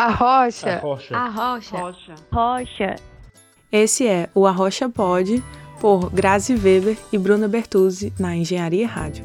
A rocha. A rocha. A rocha. Rocha. Rocha. Esse é o Arrocha Pod, por Grazi Weber e Bruna Bertuzzi, na Engenharia Rádio.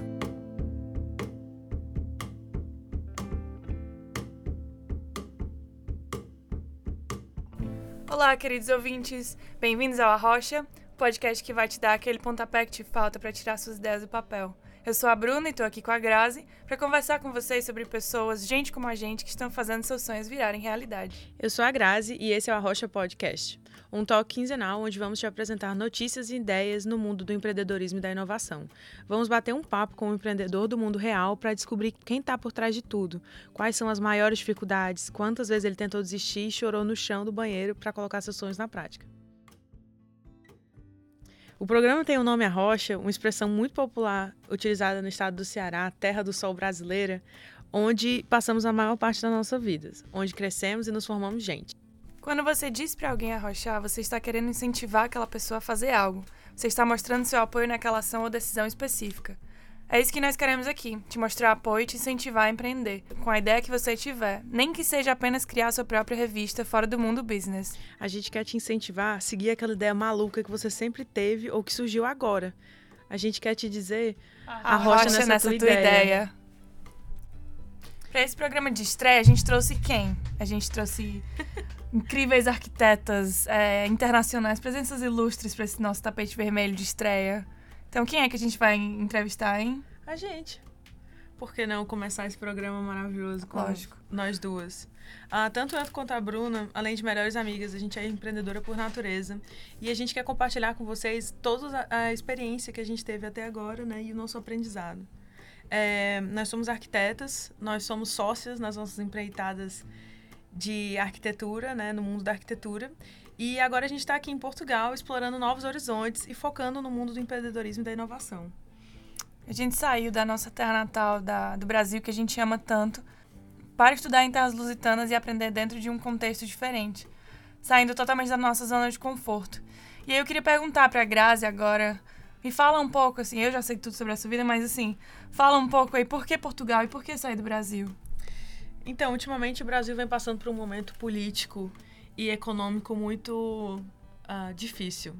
Olá, queridos ouvintes. Bem-vindos ao Arrocha, podcast que vai te dar aquele pontapé que te falta para tirar suas ideias do papel. Eu sou a Bruna e estou aqui com a Grazi para conversar com vocês sobre pessoas, gente como a gente, que estão fazendo seus sonhos virarem realidade. Eu sou a Grazi e esse é o Arrocha Podcast, um talk quinzenal onde vamos te apresentar notícias e ideias no mundo do empreendedorismo e da inovação. Vamos bater um papo com um empreendedor do mundo real para descobrir quem está por trás de tudo, quais são as maiores dificuldades, quantas vezes ele tentou desistir e chorou no chão do banheiro para colocar seus sonhos na prática. O programa tem o nome Arrocha, uma expressão muito popular utilizada no estado do Ceará, terra do sol brasileira, onde passamos a maior parte das nossas vidas, onde crescemos e nos formamos gente. Quando você diz para alguém arrochar, você está querendo incentivar aquela pessoa a fazer algo. Você está mostrando seu apoio naquela ação ou decisão específica. É isso que nós queremos aqui, te mostrar apoio e te incentivar a empreender, com a ideia que você tiver, nem que seja apenas criar sua própria revista fora do mundo business. A gente quer te incentivar a seguir aquela ideia maluca que você sempre teve ou que surgiu agora. A gente quer te dizer, arrocha nessa, nessa tua, tua ideia. ideia. Para esse programa de estreia, a gente trouxe quem? A gente trouxe incríveis arquitetas é, internacionais, presenças ilustres para esse nosso tapete vermelho de estreia. Então, quem é que a gente vai entrevistar, hein? A gente. Por que não começar esse programa maravilhoso com Lógico. nós duas? Ah, tanto eu quanto a Bruna, além de melhores amigas, a gente é empreendedora por natureza. E a gente quer compartilhar com vocês toda a, experiência que a gente teve até agora, né? E o nosso aprendizado. É, nós somos arquitetas, nós somos sócias nas nossas empreitadas de arquitetura, né? No mundo da arquitetura. E agora a gente está aqui em Portugal explorando novos horizontes e focando no mundo do empreendedorismo e da inovação. A gente saiu da nossa terra natal, da, do Brasil, que a gente ama tanto, para estudar em terras lusitanas e aprender dentro de um contexto diferente, saindo totalmente da nossa zona de conforto. E aí eu queria perguntar para a Grazi agora, me fala um pouco, assim, eu já sei tudo sobre a sua vida, mas assim, fala um pouco aí, por que Portugal e por que sair do Brasil? Então, ultimamente o Brasil vem passando por um momento político e econômico muito uh, difícil.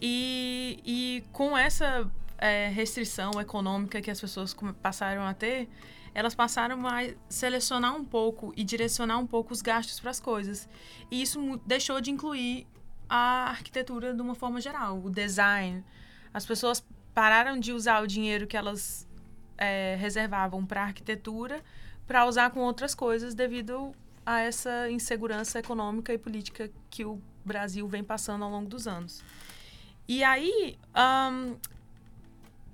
E, e com essa é, restrição econômica que as pessoas passaram a ter, elas passaram a selecionar um pouco e direcionar um pouco os gastos para as coisas. E isso deixou de incluir a arquitetura de uma forma geral, o design. As pessoas pararam de usar o dinheiro que elas é, reservavam para arquitetura para usar com outras coisas devido a essa insegurança econômica e política que o Brasil vem passando ao longo dos anos. E aí, um,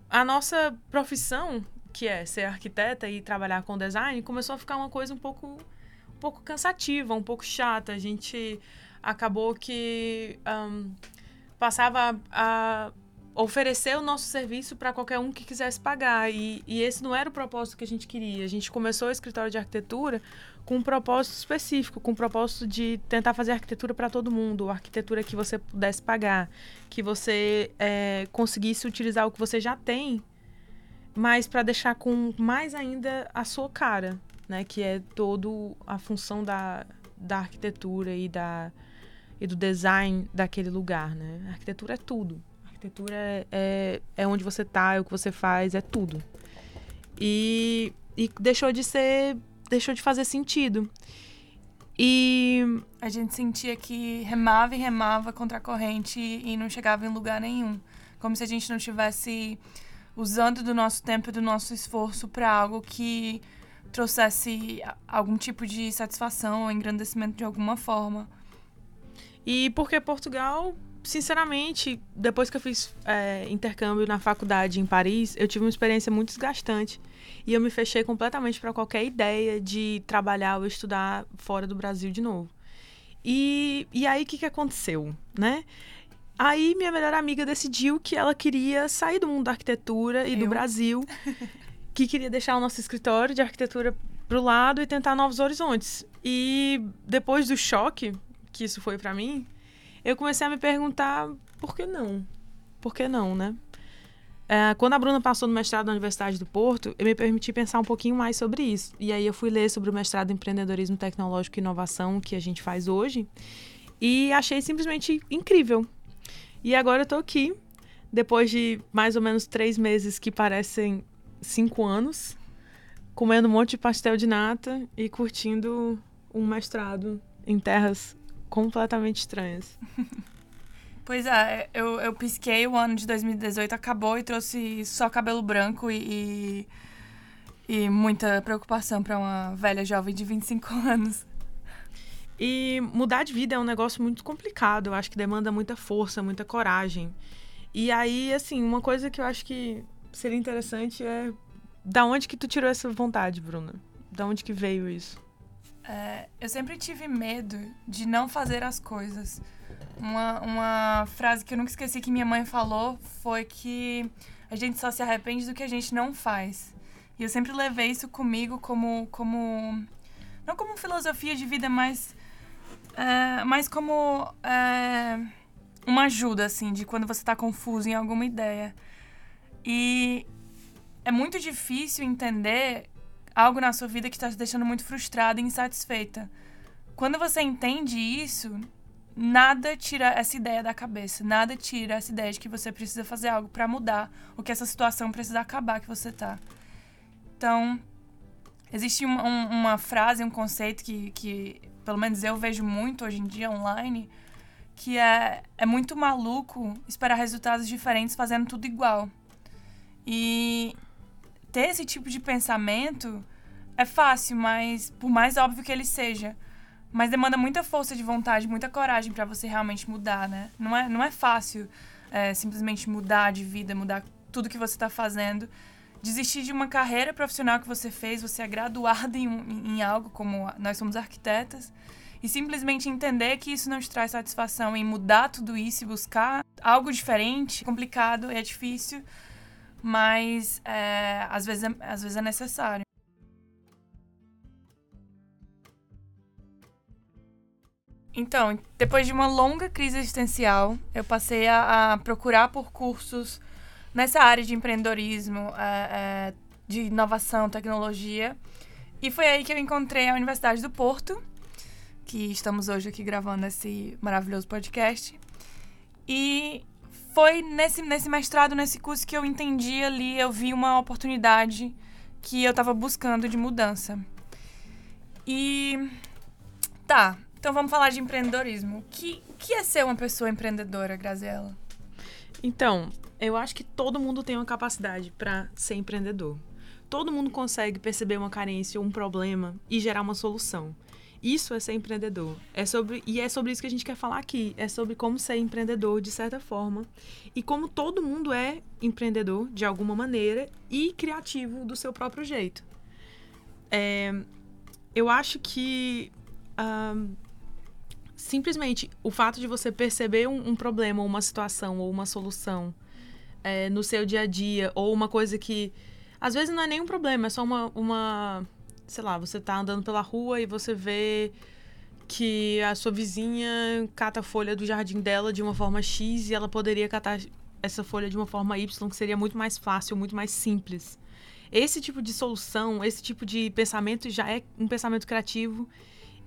a nossa profissão, que é ser arquiteta e trabalhar com design, começou a ficar uma coisa um pouco, um pouco cansativa, um pouco chata. A gente acabou que um, passava a oferecer o nosso serviço para qualquer um que quisesse pagar. E, e, esse não era o propósito que a gente queria. A gente começou o escritório de arquitetura com um propósito específico, com o um propósito de tentar fazer arquitetura para todo mundo, arquitetura que você pudesse pagar, que você é, conseguisse utilizar o que você já tem, mas para deixar com mais ainda a sua cara, né? Que é todo a função da, da arquitetura e da e do design daquele lugar, né? A arquitetura é tudo arquitetura é, é, é onde você tá, é o que você faz, é tudo. E, e deixou de ser. Deixou de fazer sentido. E. A gente sentia que remava e remava contra a corrente e não chegava em lugar nenhum. Como se a gente não estivesse usando do nosso tempo e do nosso esforço para algo que trouxesse algum tipo de satisfação ou engrandecimento de alguma forma. E porque Portugal sinceramente, depois que eu fiz é, intercâmbio na faculdade em Paris, eu tive uma experiência muito desgastante. E eu me fechei completamente para qualquer ideia de trabalhar ou estudar fora do Brasil de novo. E, e aí, o que, que aconteceu, né? Aí, minha melhor amiga decidiu que ela queria sair do mundo da arquitetura e eu? do Brasil, que queria deixar o nosso escritório de arquitetura pro lado e tentar novos horizontes. E depois do choque que isso foi para mim, eu comecei a me perguntar por que não? Por que não, né? É, quando a Bruna passou no mestrado na Universidade do Porto, eu me permiti pensar um pouquinho mais sobre isso. E aí eu fui ler sobre o mestrado em empreendedorismo tecnológico e inovação que a gente faz hoje e achei simplesmente incrível. E agora eu tô aqui, depois de mais ou menos três meses que parecem cinco anos, comendo um monte de pastel de nata e curtindo um mestrado em terras completamente estranhas. Pois é, eu, eu pisquei, o ano de 2018 acabou e trouxe só cabelo branco e, e, e muita preocupação para uma velha jovem de 25 anos. E mudar de vida é um negócio muito complicado, eu acho que demanda muita força, muita coragem. E aí, assim, uma coisa que eu acho que seria interessante é da onde que tu tirou essa vontade, Bruna? Da onde que veio isso? É, eu sempre tive medo de não fazer as coisas. Uma, uma frase que eu nunca esqueci que minha mãe falou foi que a gente só se arrepende do que a gente não faz. E eu sempre levei isso comigo como. como não como filosofia de vida, mas. É, mas como. É, uma ajuda, assim, de quando você está confuso em alguma ideia. E é muito difícil entender algo na sua vida que está te deixando muito frustrada e insatisfeita. Quando você entende isso, nada tira essa ideia da cabeça, nada tira essa ideia de que você precisa fazer algo para mudar, ou que essa situação precisa acabar que você tá. Então, existe uma, um, frase, um conceito que, que, pelo menos eu vejo muito hoje em dia online, que é, é muito maluco esperar resultados diferentes fazendo tudo igual. E ter esse tipo de pensamento é fácil, mas por mais óbvio que ele seja, mas demanda muita força de vontade, muita coragem para você realmente mudar, né? Não é, não é fácil é, simplesmente mudar de vida, mudar tudo que você está fazendo. Desistir de uma carreira profissional que você fez, você é graduado em, em algo, como nós somos arquitetas, e simplesmente entender que isso não te traz satisfação em mudar tudo isso e buscar algo diferente, complicado, é difícil, mas é, às, vezes é, às vezes é necessário. Então, depois de uma longa crise existencial, eu passei a, a procurar por cursos nessa área de empreendedorismo, é, é, de inovação, tecnologia. E foi aí que eu encontrei a Universidade do Porto, que estamos hoje aqui gravando esse maravilhoso podcast. E foi nesse, nesse mestrado, nesse curso que eu entendi ali, eu vi uma oportunidade que eu estava buscando de mudança. E tá, então vamos falar de empreendedorismo. O que, que é ser uma pessoa empreendedora, Graziela? Então, eu acho que todo mundo tem uma capacidade para ser empreendedor. Todo mundo consegue perceber uma carência ou um problema e gerar uma solução. Isso é ser empreendedor. É sobre, e é sobre isso que a gente quer falar aqui. É sobre como ser empreendedor de certa forma. E como todo mundo é empreendedor de alguma maneira e criativo do seu próprio jeito. É, eu acho que um, simplesmente o fato de você perceber um, um problema, ou uma situação, ou uma solução é, no seu dia a dia, ou uma coisa que às vezes não é nenhum problema, é só uma, uma sei lá, você tá andando pela rua e você vê que a sua vizinha cata a folha do jardim dela de uma forma X e ela poderia catar essa folha de uma forma Y, que seria muito mais fácil, muito mais simples. Esse tipo de solução, esse tipo de pensamento já é um pensamento criativo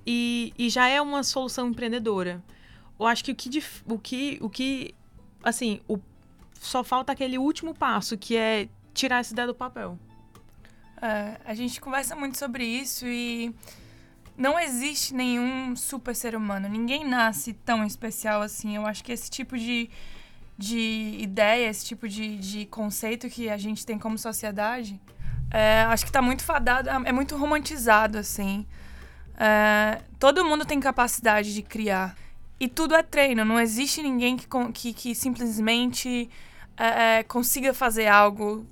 e, e já é uma solução empreendedora. Eu acho que o que, o que, o que assim, o, só falta aquele último passo, que é tirar essa ideia do papel. É, a gente conversa muito sobre isso e não existe nenhum super ser humano. Ninguém nasce tão especial assim. Eu acho que esse tipo de, de ideia, esse tipo de, de conceito que a gente tem como sociedade, é, acho que está muito fadado, é muito romantizado, assim. É, todo mundo tem capacidade de criar. E tudo é treino. Não existe ninguém que, que, que simplesmente é, é consiga fazer algo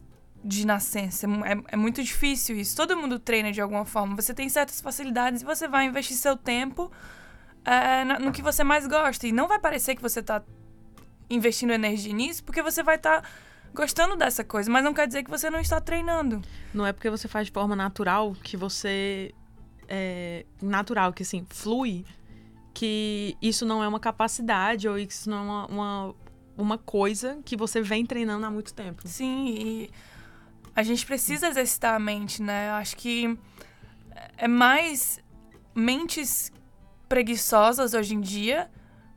de nascença. É, é, muito difícil isso. Todo mundo treina de alguma forma. Você tem certas facilidades e você vai investir seu tempo é, no que você mais gosta. E não vai parecer que você está investindo energia nisso, porque você vai estar tá gostando dessa coisa, mas não quer dizer que você não está treinando. Não é porque você faz de forma natural que você. É, natural, que assim, flui, que isso não é uma capacidade ou isso não é uma, uma uma coisa que você vem treinando há muito tempo. Sim, e a gente precisa exercitar a mente, né? Eu acho que é mais mentes preguiçosas hoje em dia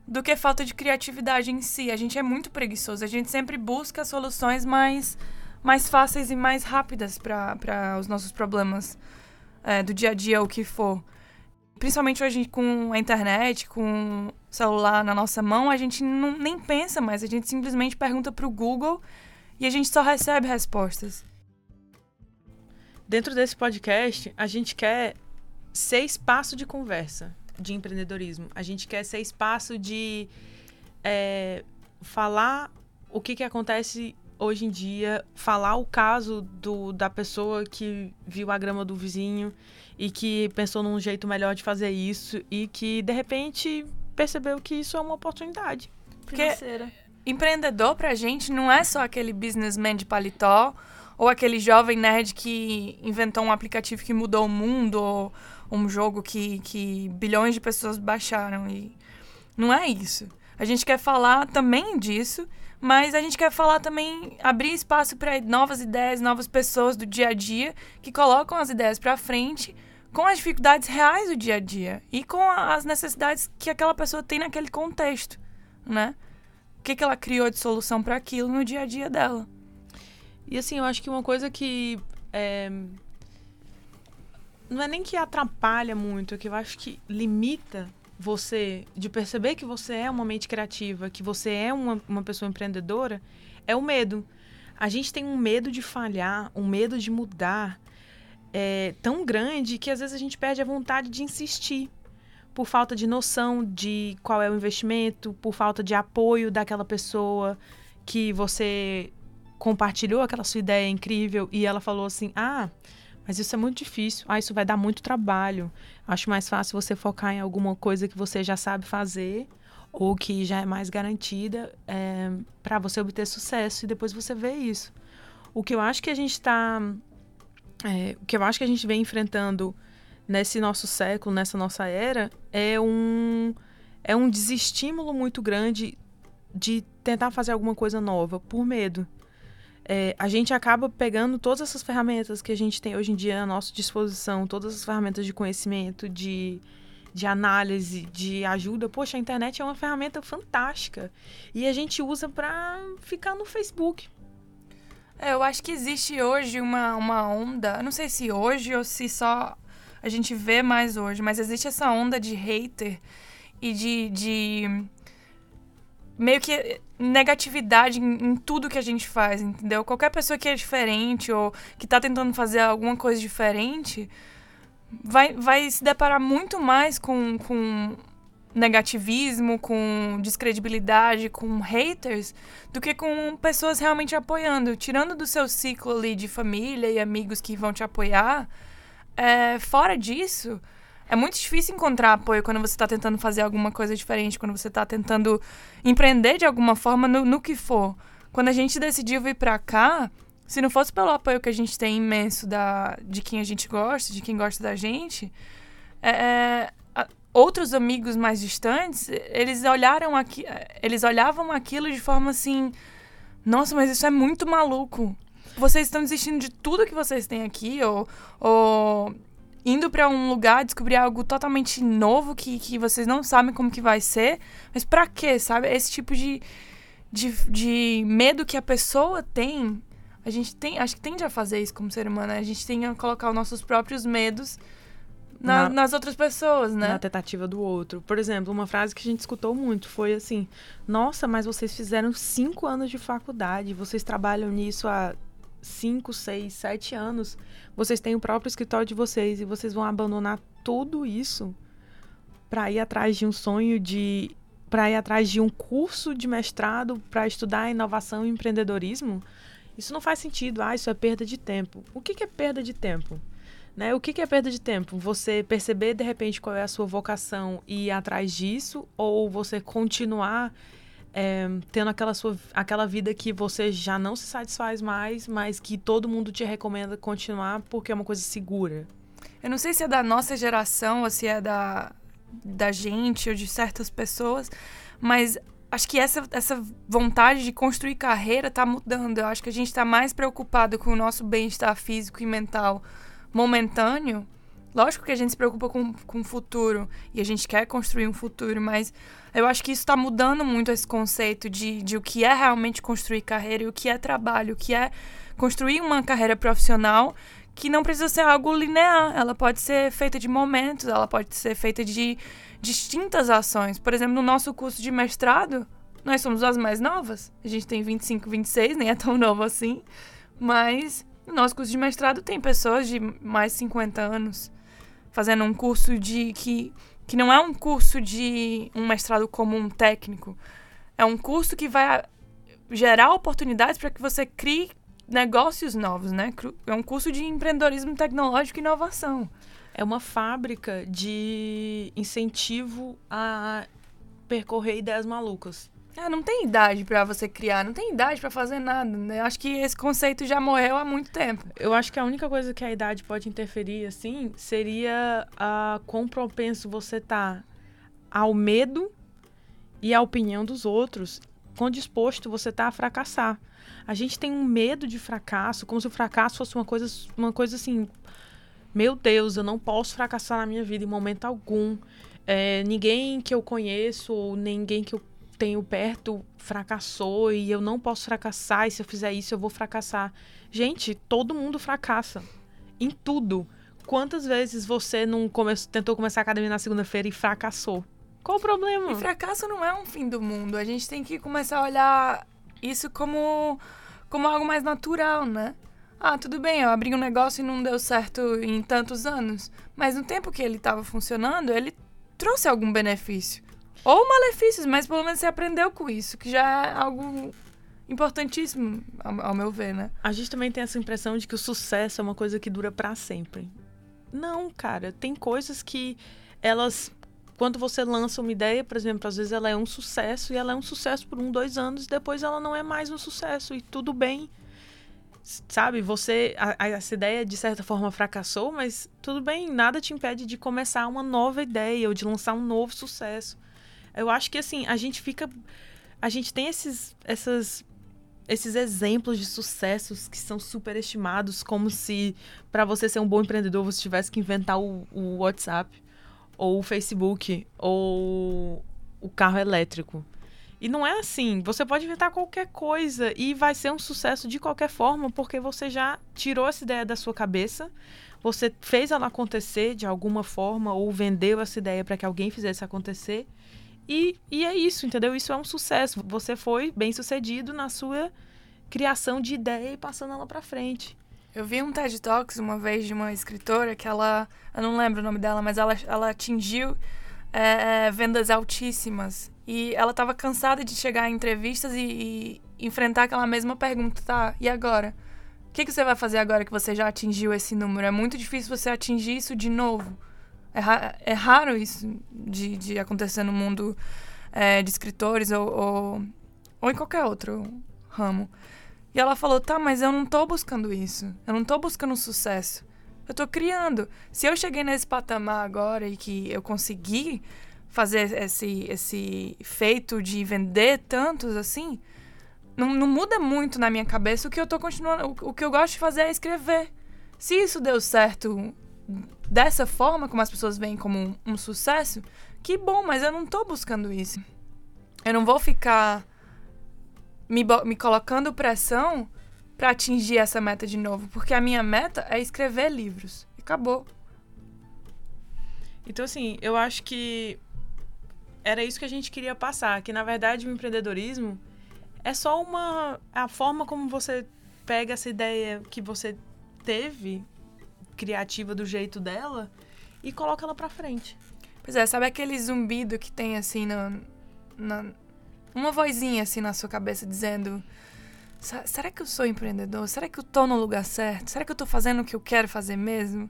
do que falta de criatividade em si. A gente é muito preguiçoso, a gente sempre busca soluções mais, mais fáceis e mais rápidas para os nossos problemas é, do dia a dia, o que for. Principalmente hoje com a internet, com o celular na nossa mão, a gente não, nem pensa mais, a gente simplesmente pergunta para o Google e a gente só recebe respostas. Dentro desse podcast, a gente quer ser espaço de conversa de empreendedorismo. A gente quer ser espaço de é, falar o que, que acontece hoje em dia, falar o caso do, da pessoa que viu a grama do vizinho e que pensou num jeito melhor de fazer isso e que, de repente, percebeu que isso é uma oportunidade. Porque empreendedor pra gente não é só aquele businessman de paletó ou aquele jovem nerd que inventou um aplicativo que mudou o mundo ou um jogo que, que bilhões de pessoas baixaram. E não é isso. A gente quer falar também disso, mas a gente quer falar também, abrir espaço para novas ideias, novas pessoas do dia a dia que colocam as ideias para frente com as dificuldades reais do dia a dia e com as necessidades que aquela pessoa tem naquele contexto, né? O que, que ela criou de solução para aquilo no dia a dia dela. E assim, eu acho que uma coisa que é, não é nem que atrapalha muito, é que eu acho que limita você de perceber que você é uma mente criativa, que você é uma, uma pessoa empreendedora, é o medo. A gente tem um medo de falhar, um medo de mudar é, tão grande que às vezes a gente perde a vontade de insistir por falta de noção de qual é o investimento, por falta de apoio daquela pessoa que você compartilhou aquela sua ideia incrível e ela falou assim: "Ah, mas isso é muito difícil. Ah, isso vai dar muito trabalho. Acho mais fácil você focar em alguma coisa que você já sabe fazer ou que já é mais garantida é, para você obter sucesso e depois você vê isso. O que eu acho que a gente está, é, o que eu acho que a gente vem enfrentando nesse nosso século, nessa nossa era, é um é um desestímulo muito grande de tentar fazer alguma coisa nova por medo é, a gente acaba pegando todas essas ferramentas que a gente tem hoje em dia à nossa disposição, todas as ferramentas de conhecimento, de, de análise, de ajuda. Poxa, a internet é uma ferramenta fantástica. E a gente usa para ficar no Facebook. É, eu acho que existe hoje uma, uma onda, não sei se hoje ou se só a gente vê mais hoje, mas existe essa onda de hater e de, de meio que negatividade em, em, tudo que a gente faz, entendeu? Qualquer pessoa que é diferente ou que tá tentando fazer alguma coisa diferente vai, vai se deparar muito mais com, com negativismo, com descredibilidade, com haters, do que com pessoas realmente apoiando. Tirando do seu ciclo ali de família e amigos que vão te apoiar, é, fora disso é muito difícil encontrar apoio quando você está tentando fazer alguma coisa diferente, quando você está tentando empreender de alguma forma no, no que for. Quando a gente decidiu vir para cá, se não fosse pelo apoio que a gente tem imenso da, de quem a gente gosta, de quem gosta da gente, é, é a, outros amigos mais distantes, eles olharam aqui, eles olhavam aquilo de forma assim, nossa, mas isso é muito maluco. Vocês estão desistindo de tudo que vocês têm aqui, ou, ou indo para um lugar, descobrir algo totalmente novo que, que vocês não sabem como que vai ser. Mas para quê, sabe? Esse tipo de, de, de medo que a pessoa tem, a gente tem, acho que tende a fazer isso como ser humano. Né? A gente tem a colocar os nossos próprios medos na, na, nas outras pessoas, né? Na tentativa do outro. Por exemplo, uma frase que a gente escutou muito foi assim: Nossa, mas vocês fizeram cinco anos de faculdade, vocês trabalham nisso há 5, 6, 7 anos, vocês têm o próprio escritório de vocês e vocês vão abandonar tudo isso para ir atrás de um sonho de para ir atrás de um curso de mestrado para estudar inovação e empreendedorismo, isso não faz sentido. Ah, isso é perda de tempo. O que, que é perda de tempo? Né? O que, que é perda de tempo? Você perceber de repente qual é a sua vocação e ir atrás disso, ou você continuar é, tendo aquela, sua, aquela vida que você já não se satisfaz mais, mas que todo mundo te recomenda continuar porque é uma coisa segura. Eu não sei se é da nossa geração ou se é da, da gente ou de certas pessoas, mas acho que essa, essa vontade de construir carreira tá mudando. Eu acho que a gente tá mais preocupado com o nosso bem-estar físico e mental momentâneo. Lógico que a gente se preocupa com, com o futuro e a gente quer construir um futuro, mas eu acho que isso está mudando muito esse conceito de, de o que é realmente construir carreira e o que é trabalho, o que é construir uma carreira profissional que não precisa ser algo linear. Ela pode ser feita de momentos, ela pode ser feita de distintas ações. Por exemplo, no nosso curso de mestrado, nós somos as mais novas. A gente tem 25, 26, nem é tão novo assim. Mas no nosso curso de mestrado tem pessoas de mais de 50 anos fazendo um curso de que que não é um curso de um mestrado comum técnico. É um curso que vai gerar oportunidades para que você crie negócios novos, né? É um curso de empreendedorismo tecnológico e inovação. É uma fábrica de incentivo a percorrer ideias malucas. É, não tem idade para você criar, não tem idade para fazer nada. Né? Acho que esse conceito já morreu há muito tempo. Eu acho que a única coisa que a idade pode interferir, assim, seria a quão propenso você tá ao medo e à opinião dos outros, quão disposto você tá a fracassar. A gente tem um medo de fracasso, como se o fracasso fosse uma coisa, uma coisa assim. Meu Deus, eu não posso fracassar na minha vida em momento algum. É, ninguém que eu conheço ou ninguém que eu tenho perto fracassou e eu não posso fracassar, e se eu fizer isso eu vou fracassar. Gente, todo mundo fracassa. Em tudo. Quantas vezes você não come tentou começar a academia na segunda-feira e fracassou? Qual o problema? E fracasso não é um fim do mundo. A gente tem que começar a olhar isso como, como algo mais natural, né? Ah, tudo bem, eu abri um negócio e não deu certo em tantos anos. Mas no tempo que ele estava funcionando, ele trouxe algum benefício. Ou malefícios, mas pelo menos você aprendeu com isso, que já é algo importantíssimo, ao, meu ver, né? A gente também tem essa impressão de que o sucesso é uma coisa que dura para sempre. Não, cara, tem coisas que elas quando você lança uma ideia, por exemplo, às vezes ela é um sucesso e ela é um sucesso por um, dois anos, e depois ela não é mais um sucesso e tudo bem. Sabe, você. A, essa ideia de certa forma fracassou, mas tudo bem, nada te impede de começar uma nova ideia ou de lançar um novo sucesso. Eu acho que assim, a gente fica. A gente tem esses, essas, esses exemplos de sucessos que são superestimados, como se para você ser um bom empreendedor você tivesse que inventar o, o WhatsApp, ou o Facebook, ou o carro elétrico. E não é assim. Você pode inventar qualquer coisa e vai ser um sucesso de qualquer forma, porque você já tirou essa ideia da sua cabeça, você fez ela acontecer de alguma forma, ou vendeu essa ideia para que alguém fizesse acontecer. E, e é isso, entendeu? Isso é um sucesso. Você foi bem sucedido na sua criação de ideia e passando ela para frente. Eu vi um TED Talks uma vez de uma escritora que ela, eu não lembro o nome dela, mas ela, ela atingiu é, vendas altíssimas. E ela estava cansada de chegar em entrevistas e, e, enfrentar aquela mesma pergunta, tá? E agora? O que, que você vai fazer agora que você já atingiu esse número? É muito difícil você atingir isso de novo. É, ra é raro isso de, de acontecer no mundo é, de escritores ou, ou, ou em qualquer outro ramo. E ela falou: tá, mas eu não tô buscando isso. Eu não tô buscando sucesso. Eu tô criando. Se eu cheguei nesse patamar agora e que eu consegui fazer esse, esse feito de vender tantos assim, não, não muda muito na minha cabeça o que eu tô continuando. O, o que eu gosto de fazer é escrever. Se isso deu certo dessa forma, como as pessoas veem como um, um sucesso, que bom, mas eu não tô buscando isso. Eu não vou ficar me, me colocando pressão para atingir essa meta de novo, porque a minha meta é escrever livros. E acabou. Então, assim, eu acho que era isso que a gente queria passar, que na verdade o empreendedorismo é só uma a forma como você pega essa ideia que você teve criativa do jeito dela e coloca ela para frente. Pois é, sabe aquele zumbido que tem assim na, na uma vozinha assim na sua cabeça dizendo: será que eu sou empreendedor? Será que eu tô no lugar certo? Será que eu tô fazendo o que eu quero fazer mesmo?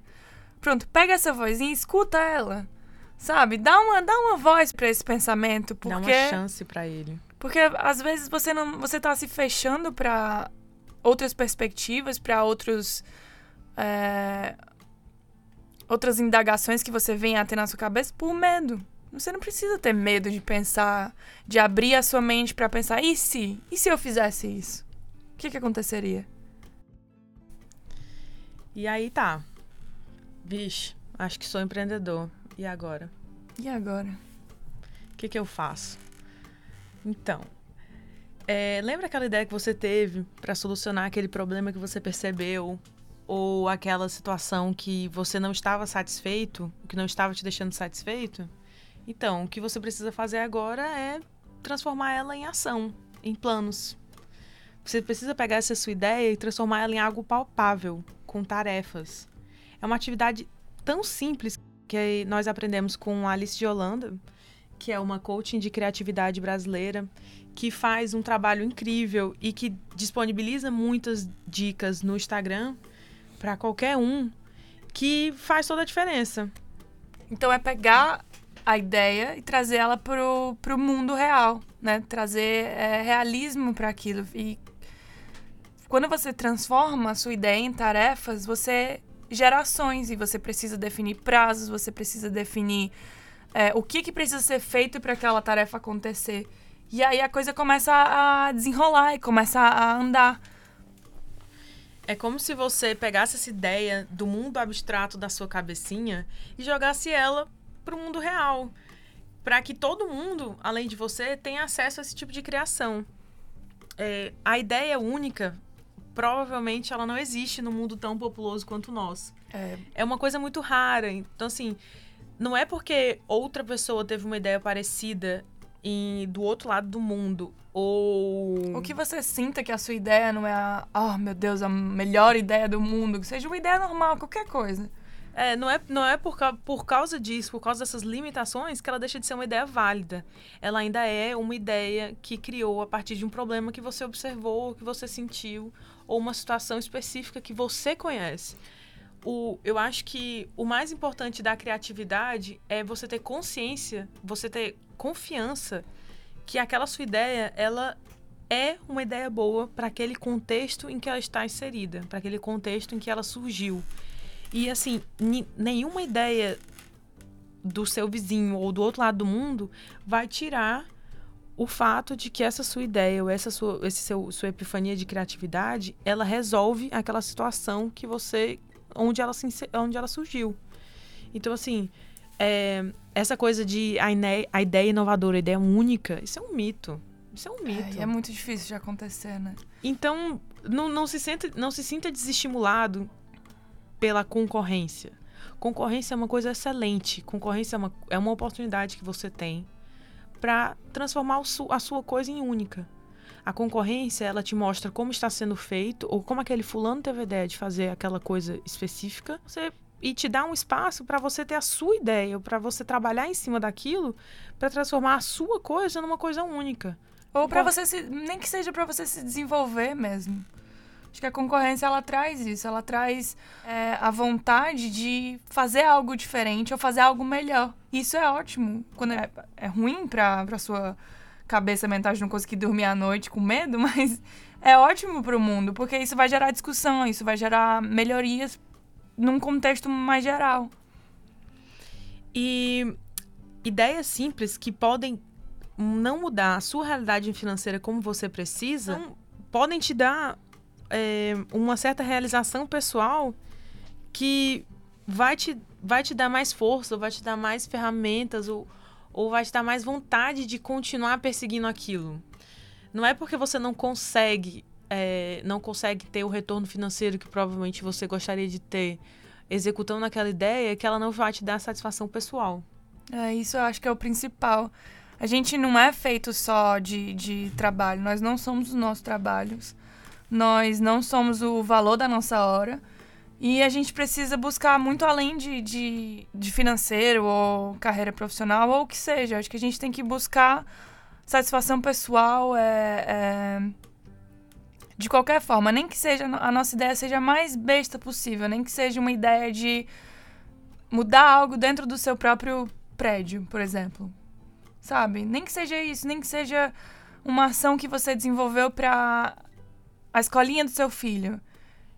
Pronto, pega essa vozinha e escuta ela. Sabe? Dá uma, dá uma voz para esse pensamento, porque Dá uma chance para ele. Porque às vezes você não você tá se fechando para outras perspectivas, para outros é, outras indagações que você vem a ter na sua cabeça por medo. você não precisa ter medo de pensar, de abrir a sua mente para pensar, e se? E se eu fizesse isso? O que, que aconteceria? E aí tá. Vixe, acho que sou empreendedor. E agora? E agora? O que, que eu faço? Então, é, lembra aquela ideia que você teve para solucionar aquele problema que você percebeu? Ou aquela situação que você não estava satisfeito, que não estava te deixando satisfeito? Então, o que você precisa fazer agora é transformar ela em ação, em planos. Você precisa pegar essa sua ideia e transformar ela em algo palpável, com tarefas. É uma atividade tão simples que nós aprendemos com Alice de Holanda, que é uma coaching de criatividade brasileira, que faz um trabalho incrível e que disponibiliza muitas dicas no Instagram para qualquer um, que faz toda a diferença. Então é pegar a ideia e trazer ela pro, pro mundo real, né? Trazer é, realismo para aquilo. E quando você transforma a sua ideia em tarefas, você gera ações e você precisa definir prazos, você precisa definir é, o que, que precisa ser feito para aquela tarefa acontecer. E aí a coisa começa a desenrolar e começa a andar. É como se você pegasse essa ideia do mundo abstrato da sua cabecinha e jogasse ela para o mundo real. Para que todo mundo, além de você, tenha acesso a esse tipo de criação. É, a ideia única, provavelmente, ela não existe no mundo tão populoso quanto o nosso. É. é uma coisa muito rara. Então, assim, não é porque outra pessoa teve uma ideia parecida em, do outro lado do mundo. Ou. O que você sinta que a sua ideia não é a. Oh, meu Deus, a melhor ideia do mundo. Que seja uma ideia normal, qualquer coisa. É, não é, não é por, por causa disso, por causa dessas limitações, que ela deixa de ser uma ideia válida. Ela ainda é uma ideia que criou a partir de um problema que você observou, que você sentiu, ou uma situação específica que você conhece o, eu acho que o mais importante da criatividade é você ter consciência, você ter confiança que aquela sua ideia, ela é uma ideia boa para aquele contexto em que ela está inserida, para aquele contexto em que ela surgiu. E assim, nenhuma ideia do seu vizinho ou do outro lado do mundo vai tirar o fato de que essa sua ideia ou essa sua, esse seu, sua epifania de criatividade, ela resolve aquela situação que você onde ela, se, onde ela surgiu. Então, assim, é, essa coisa de a, ine, a ideia inovadora, a ideia única, isso é um mito. Isso é um mito. É, é muito difícil de acontecer, né? Então, não, não, se senta, não se sinta desestimulado pela concorrência. Concorrência é uma coisa excelente. Concorrência é uma, é uma oportunidade que você tem para transformar su, a sua coisa em única. A concorrência, ela te mostra como está sendo feito, ou como aquele fulano teve a ideia de fazer aquela coisa específica, você, e te dá um espaço para você ter a sua ideia, para você trabalhar em cima daquilo, para transformar a sua coisa numa coisa única. Ou para você se, nem que seja para você se desenvolver mesmo. Acho que a concorrência ela traz isso, ela traz é, a vontade de fazer algo diferente ou fazer algo melhor. Isso é ótimo. Quando é, é ruim para a sua cabeça mental de não conseguir dormir à noite com medo, mas é ótimo para o mundo, porque isso vai gerar discussão, isso vai gerar melhorias num contexto mais geral. E ideias simples que podem não mudar a sua realidade financeira como você precisa, então, podem te dar é, uma certa realização pessoal que vai te, vai te dar mais força, vai te dar mais ferramentas, ou, ou vai te dar mais vontade de continuar perseguindo aquilo. Não é porque você não consegue, é, não consegue ter o retorno financeiro que provavelmente você gostaria de ter executando aquela ideia que ela não vai te dar satisfação pessoal. É, isso eu acho que é o principal. A gente não é feito só de, de trabalho, nós não somos os nossos trabalhos, nós não somos o valor da nossa hora. E a gente precisa buscar muito além de, de, de, financeiro ou carreira profissional ou o que seja. Acho que a gente tem que buscar satisfação pessoal é, é, de qualquer forma. Nem que seja a nossa ideia seja a mais besta possível, nem que seja uma ideia de mudar algo dentro do seu próprio prédio, por exemplo. Sabe? Nem que seja isso, nem que seja uma ação que você desenvolveu para a escolinha do seu filho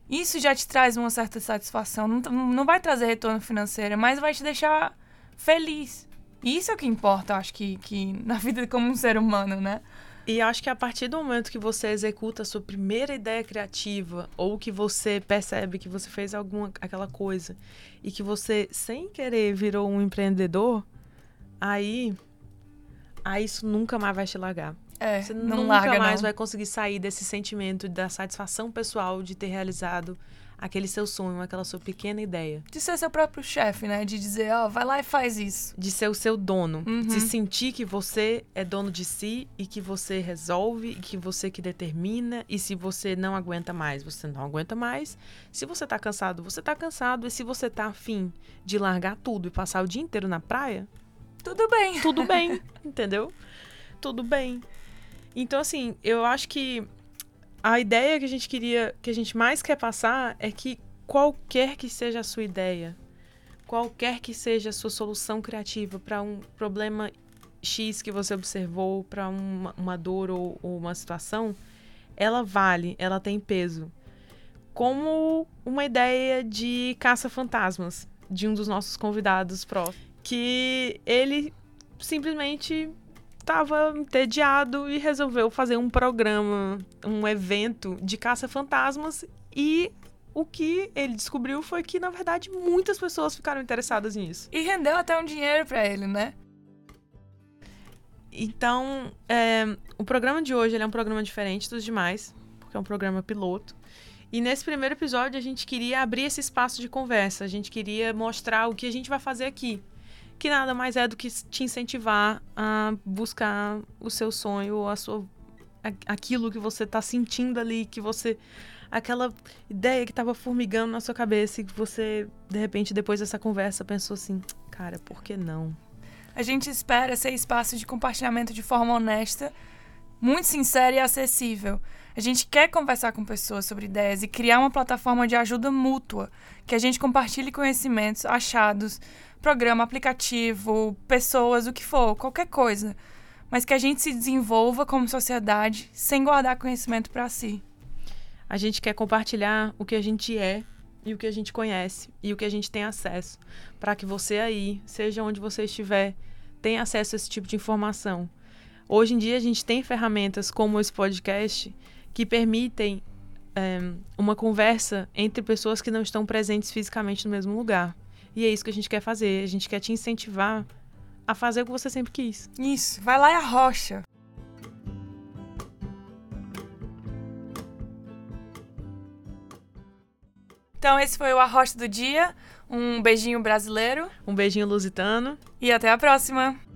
isso já te traz uma certa satisfação. Não, não vai trazer retorno financeiro, mas vai te deixar feliz. Isso é o que importa, acho que, que na vida como um ser humano, né? E acho que a partir do momento que você executa a sua primeira ideia criativa, ou que você percebe que você fez alguma aquela coisa e que você, sem querer, virou um empreendedor, aí, aí isso nunca mais vai te largar. É, Você não nunca larga, mais não. vai conseguir sair desse sentimento da satisfação pessoal de ter realizado aquele seu sonho, aquela sua pequena ideia. De ser seu próprio chefe, né? De dizer, ó, vai lá e faz isso. De ser o seu dono. Uhum. De sentir que você é dono de si e que você resolve, e que você que determina. E se você não aguenta mais, você não aguenta mais. Se você tá cansado, você tá cansado. E se você tá afim de largar tudo e passar o dia inteiro na praia, Tudo bem. tudo bem, entendeu? Tudo bem. Então, assim, eu acho que a ideia que a gente queria, que a gente mais quer passar é que qualquer que seja a sua ideia, qualquer que seja a sua solução criativa para um problema X que você observou, para uma, uma dor ou, ou uma situação, ela vale, ela tem peso. Como uma ideia de caça-fantasmas de um dos nossos convidados pró, que ele simplesmente estava entediado e resolveu fazer um programa, um evento de caça-fantasmas e o que ele descobriu foi que, na verdade, muitas pessoas ficaram interessadas nisso. E rendeu até um dinheiro pra ele, né? Então, é, o programa de hoje é um programa diferente dos demais, porque é um programa piloto. E nesse primeiro episódio a gente queria abrir esse espaço de conversa, a gente queria mostrar o que a gente vai fazer aqui. Que nada mais é do que te incentivar a buscar o seu sonho, a sua, aquilo que você tá sentindo ali, que você. aquela ideia que tava formigando na sua cabeça e que você, de repente, depois dessa conversa, pensou assim: cara, por que não? A gente espera ser espaço de compartilhamento de forma honesta, muito sincera e acessível. A gente quer conversar com pessoas sobre ideias e criar uma plataforma de ajuda mútua, que a gente compartilhe conhecimentos, achados, programa, aplicativo, pessoas, o que for, qualquer coisa. Mas que a gente se desenvolva como sociedade sem guardar conhecimento para si. A gente quer compartilhar o que a gente é e o que a gente conhece e o que a gente tem acesso, para que você aí, seja onde você estiver, tenha acesso a esse tipo de informação. Hoje em dia a gente tem ferramentas como esse podcast que permitem eh, uma conversa entre pessoas que não estão presentes fisicamente no mesmo lugar. E é isso que a gente quer fazer. A gente quer te incentivar a fazer o que você sempre quis. Isso, vai lá e arrocha. Então, esse foi o Arrocha do Dia. Um beijinho brasileiro Um beijinho lusitano. e até a próxima!